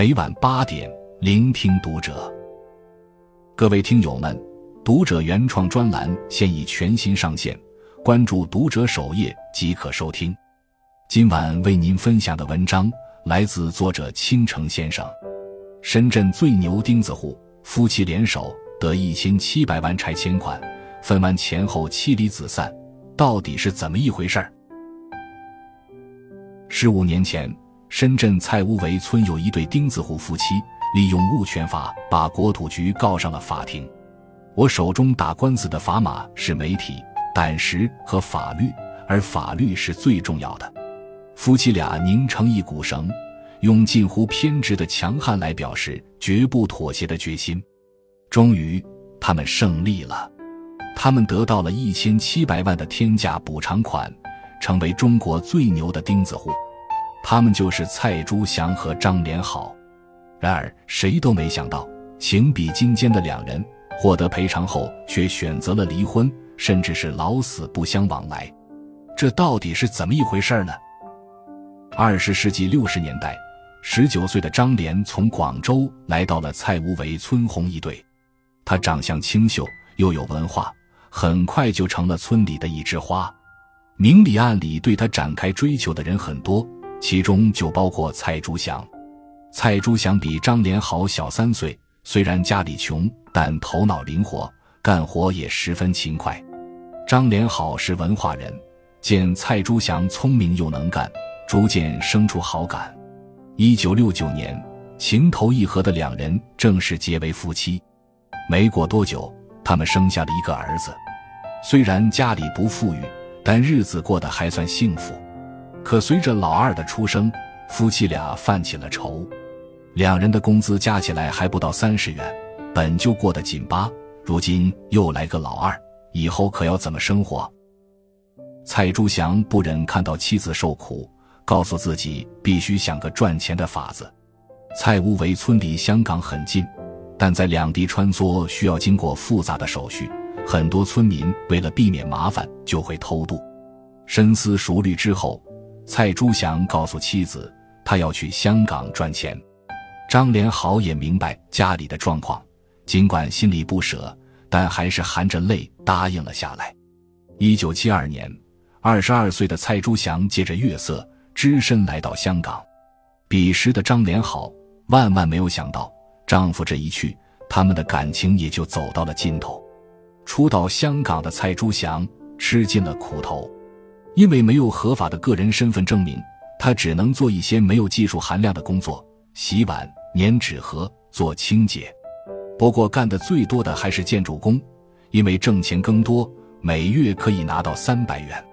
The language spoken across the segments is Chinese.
每晚八点，聆听读者。各位听友们，读者原创专栏现已全新上线，关注读者首页即可收听。今晚为您分享的文章来自作者倾城先生。深圳最牛钉子户夫妻联手得一千七百万拆迁款，分完钱后妻离子散，到底是怎么一回事儿？十五年前，深圳蔡屋围村有一对钉子户夫妻，利用物权法把国土局告上了法庭。我手中打官司的砝码是媒体、胆识和法律，而法律是最重要的。夫妻俩拧成一股绳，用近乎偏执的强悍来表示绝不妥协的决心。终于，他们胜利了，他们得到了一千七百万的天价补偿款。成为中国最牛的钉子户，他们就是蔡朱祥和张连好。然而，谁都没想到，情比金坚的两人获得赔偿后，却选择了离婚，甚至是老死不相往来。这到底是怎么一回事呢？二十世纪六十年代，十九岁的张连从广州来到了蔡屋围村红一队。他长相清秀，又有文化，很快就成了村里的一枝花。明里暗里对他展开追求的人很多，其中就包括蔡朱祥。蔡朱祥比张连好小三岁，虽然家里穷，但头脑灵活，干活也十分勤快。张连好是文化人，见蔡朱祥聪明又能干，逐渐生出好感。一九六九年，情投意合的两人正式结为夫妻。没过多久，他们生下了一个儿子。虽然家里不富裕。但日子过得还算幸福，可随着老二的出生，夫妻俩犯起了愁。两人的工资加起来还不到三十元，本就过得紧巴，如今又来个老二，以后可要怎么生活？蔡朱祥不忍看到妻子受苦，告诉自己必须想个赚钱的法子。蔡屋围村离香港很近，但在两地穿梭需要经过复杂的手续。很多村民为了避免麻烦，就会偷渡。深思熟虑之后，蔡朱祥告诉妻子，他要去香港赚钱。张连好也明白家里的状况，尽管心里不舍，但还是含着泪答应了下来。一九七二年，二十二岁的蔡朱祥借着月色，只身来到香港。彼时的张连好万万没有想到，丈夫这一去，他们的感情也就走到了尽头。初到香港的蔡朱祥吃尽了苦头，因为没有合法的个人身份证明，他只能做一些没有技术含量的工作，洗碗、粘纸盒、做清洁。不过干的最多的还是建筑工，因为挣钱更多，每月可以拿到三百元。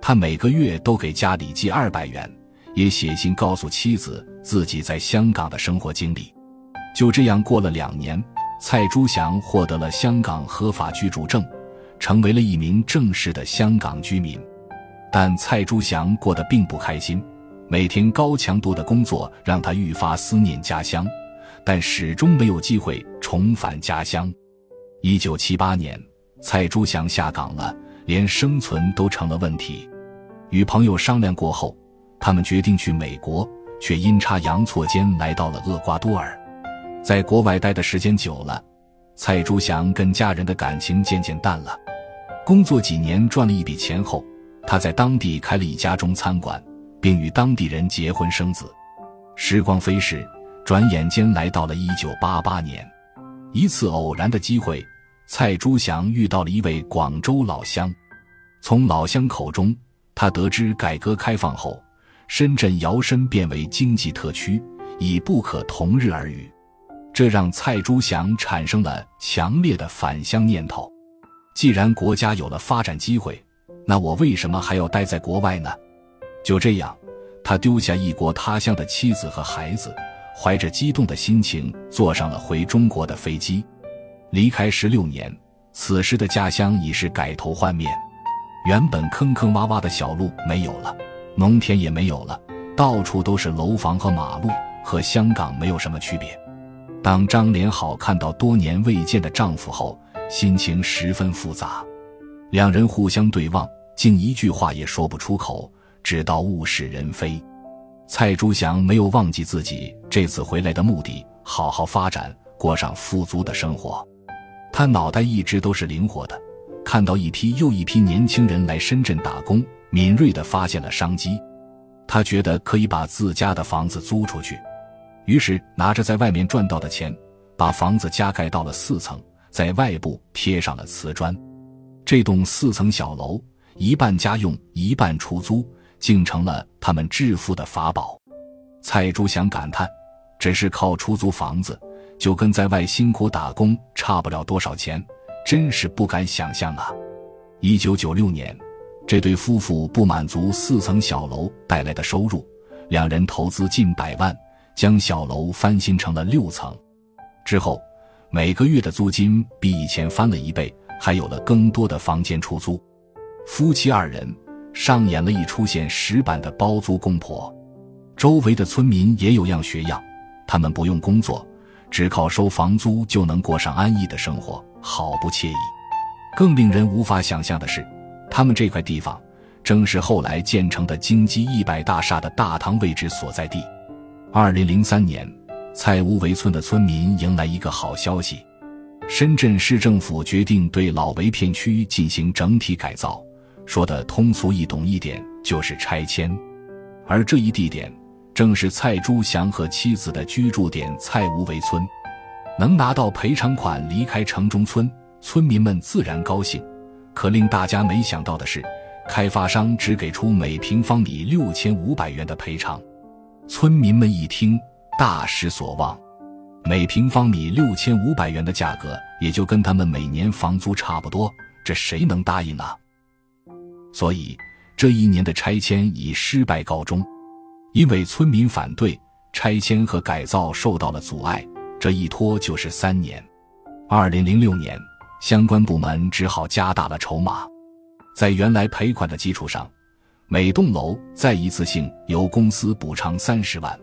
他每个月都给家里寄二百元，也写信告诉妻子自己在香港的生活经历。就这样过了两年。蔡朱祥获得了香港合法居住证，成为了一名正式的香港居民。但蔡朱祥过得并不开心，每天高强度的工作让他愈发思念家乡，但始终没有机会重返家乡。一九七八年，蔡朱祥下岗了，连生存都成了问题。与朋友商量过后，他们决定去美国，却阴差阳错间来到了厄瓜多尔。在国外待的时间久了，蔡朱祥跟家人的感情渐渐淡了。工作几年赚了一笔钱后，他在当地开了一家中餐馆，并与当地人结婚生子。时光飞逝，转眼间来到了一九八八年。一次偶然的机会，蔡朱祥遇到了一位广州老乡。从老乡口中，他得知改革开放后，深圳摇身变为经济特区，已不可同日而语。这让蔡朱祥产生了强烈的返乡念头。既然国家有了发展机会，那我为什么还要待在国外呢？就这样，他丢下异国他乡的妻子和孩子，怀着激动的心情坐上了回中国的飞机。离开十六年，此时的家乡已是改头换面。原本坑坑洼洼的小路没有了，农田也没有了，到处都是楼房和马路，和香港没有什么区别。当张连好看到多年未见的丈夫后，心情十分复杂，两人互相对望，竟一句话也说不出口，直到物是人非。蔡朱祥没有忘记自己这次回来的目的，好好发展，过上富足的生活。他脑袋一直都是灵活的，看到一批又一批年轻人来深圳打工，敏锐地发现了商机。他觉得可以把自家的房子租出去，于是拿着在外面赚到的钱，把房子加盖到了四层，在外部贴上了瓷砖。这栋四层小楼，一半家用，一半出租，竟成了他们致富的法宝。蔡珠祥感叹：“只是靠出租房子。”就跟在外辛苦打工差不了多少钱，真是不敢想象啊！一九九六年，这对夫妇不满足四层小楼带来的收入，两人投资近百万，将小楼翻新成了六层。之后，每个月的租金比以前翻了一倍，还有了更多的房间出租。夫妻二人上演了一出现石板的包租公婆，周围的村民也有样学样，他们不用工作。只靠收房租就能过上安逸的生活，好不惬意。更令人无法想象的是，他们这块地方正是后来建成的京基一百大厦的大堂位置所在地。二零零三年，蔡屋围村的村民迎来一个好消息：深圳市政府决定对老围片区进行整体改造，说的通俗易懂一点，就是拆迁。而这一地点。正是蔡朱祥和妻子的居住点蔡吴围村，能拿到赔偿款离开城中村，村民们自然高兴。可令大家没想到的是，开发商只给出每平方米六千五百元的赔偿。村民们一听，大失所望。每平方米六千五百元的价格，也就跟他们每年房租差不多，这谁能答应啊？所以，这一年的拆迁以失败告终。因为村民反对拆迁和改造受到了阻碍，这一拖就是三年。二零零六年，相关部门只好加大了筹码，在原来赔款的基础上，每栋楼再一次性由公司补偿三十万，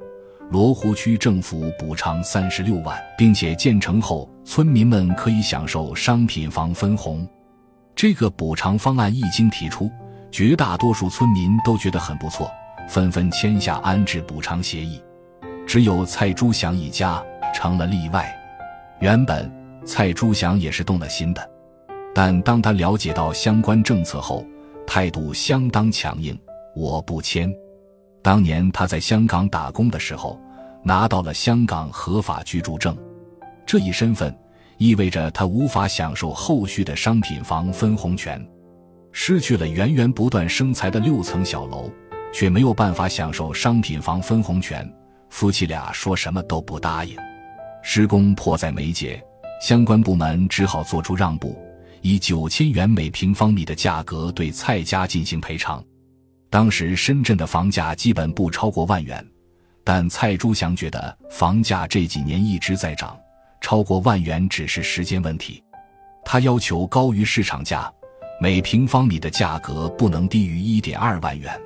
罗湖区政府补偿三十六万，并且建成后村民们可以享受商品房分红。这个补偿方案一经提出，绝大多数村民都觉得很不错。纷纷签下安置补偿协议，只有蔡朱祥一家成了例外。原本蔡朱祥也是动了心的，但当他了解到相关政策后，态度相当强硬：“我不签。”当年他在香港打工的时候，拿到了香港合法居住证，这一身份意味着他无法享受后续的商品房分红权，失去了源源不断生财的六层小楼。却没有办法享受商品房分红权，夫妻俩说什么都不答应。施工迫在眉睫，相关部门只好做出让步，以九千元每平方米的价格对蔡家进行赔偿。当时深圳的房价基本不超过万元，但蔡朱祥觉得房价这几年一直在涨，超过万元只是时间问题。他要求高于市场价，每平方米的价格不能低于一点二万元。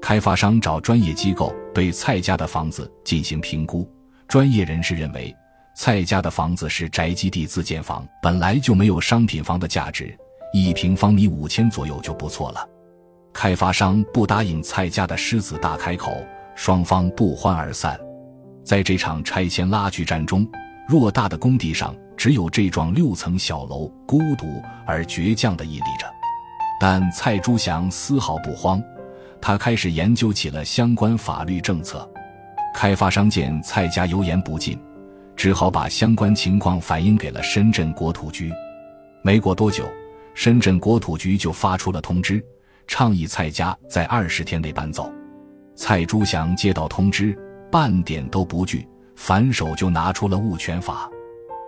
开发商找专业机构对蔡家的房子进行评估，专业人士认为，蔡家的房子是宅基地自建房，本来就没有商品房的价值，一平方米五千左右就不错了。开发商不答应蔡家的狮子大开口，双方不欢而散。在这场拆迁拉锯战中，偌大的工地上只有这幢六层小楼孤独而倔强地屹立着，但蔡朱祥丝毫不慌。他开始研究起了相关法律政策，开发商见蔡家油盐不进，只好把相关情况反映给了深圳国土局。没过多久，深圳国土局就发出了通知，倡议蔡家在二十天内搬走。蔡朱祥接到通知，半点都不惧，反手就拿出了物权法。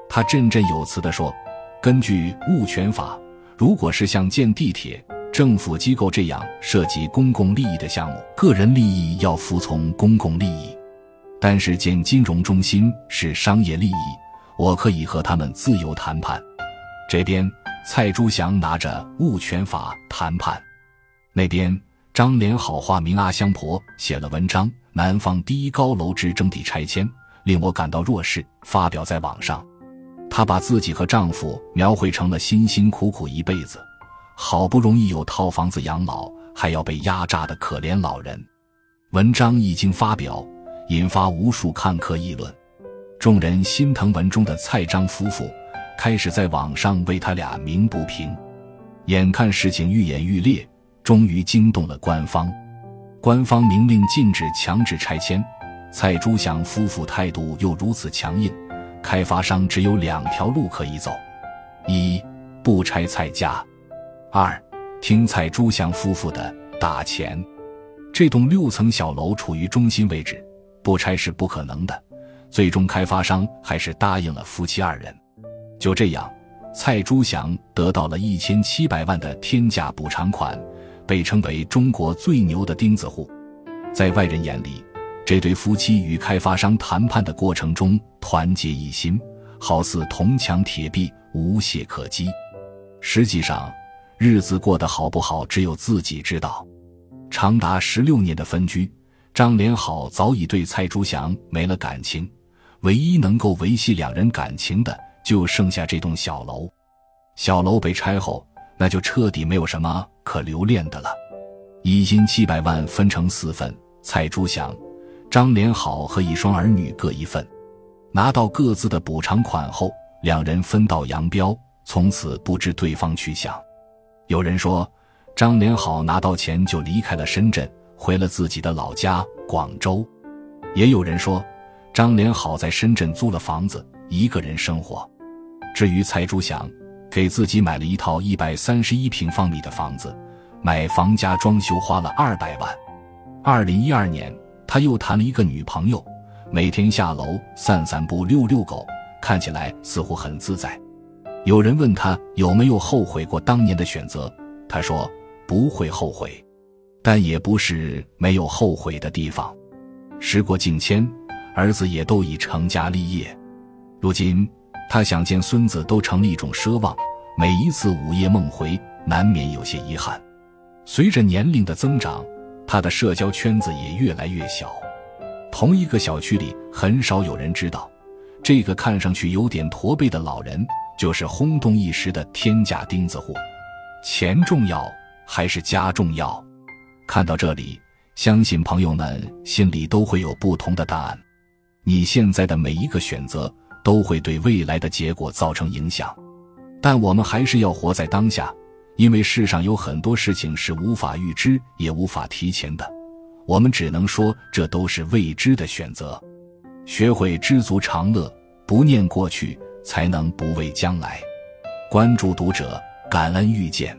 他振振有词地说：“根据物权法，如果是像建地铁。”政府机构这样涉及公共利益的项目，个人利益要服从公共利益。但是建金融中心是商业利益，我可以和他们自由谈判。这边蔡朱祥拿着物权法谈判，那边张连好话明阿香婆写了文章《南方第一高楼之征地拆迁》，令我感到弱势，发表在网上。她把自己和丈夫描绘成了辛辛苦苦一辈子。好不容易有套房子养老，还要被压榨的可怜老人。文章一经发表，引发无数看客议论，众人心疼文中的蔡张夫妇，开始在网上为他俩鸣不平。眼看事情愈演愈烈，终于惊动了官方。官方明令禁止强制拆迁，蔡朱祥夫妇态度又如此强硬，开发商只有两条路可以走：一不拆蔡家；二听蔡朱祥夫妇的打钱。这栋六层小楼处于中心位置，不拆是不可能的。最终，开发商还是答应了夫妻二人。就这样，蔡朱祥得到了一千七百万的天价补偿款。被称为中国最牛的钉子户，在外人眼里，这对夫妻与开发商谈判的过程中团结一心，好似铜墙铁壁，无懈可击。实际上，日子过得好不好，只有自己知道。长达十六年的分居，张连好早已对蔡朱祥没了感情，唯一能够维系两人感情的，就剩下这栋小楼。小楼被拆后。那就彻底没有什么可留恋的了。一金七百万分成四份，蔡朱祥、张连好和一双儿女各一份。拿到各自的补偿款后，两人分道扬镳，从此不知对方去向。有人说，张连好拿到钱就离开了深圳，回了自己的老家广州；也有人说，张连好在深圳租了房子，一个人生活。至于蔡朱祥，给自己买了一套一百三十一平方米的房子，买房加装修花了二百万。二零一二年，他又谈了一个女朋友，每天下楼散散步、遛遛狗，看起来似乎很自在。有人问他有没有后悔过当年的选择，他说不会后悔，但也不是没有后悔的地方。时过境迁，儿子也都已成家立业，如今。他想见孙子都成了一种奢望，每一次午夜梦回，难免有些遗憾。随着年龄的增长，他的社交圈子也越来越小。同一个小区里，很少有人知道，这个看上去有点驼背的老人，就是轰动一时的天价钉子户。钱重要还是家重要？看到这里，相信朋友们心里都会有不同的答案。你现在的每一个选择。都会对未来的结果造成影响，但我们还是要活在当下，因为世上有很多事情是无法预知也无法提前的，我们只能说这都是未知的选择。学会知足常乐，不念过去，才能不畏将来。关注读者，感恩遇见。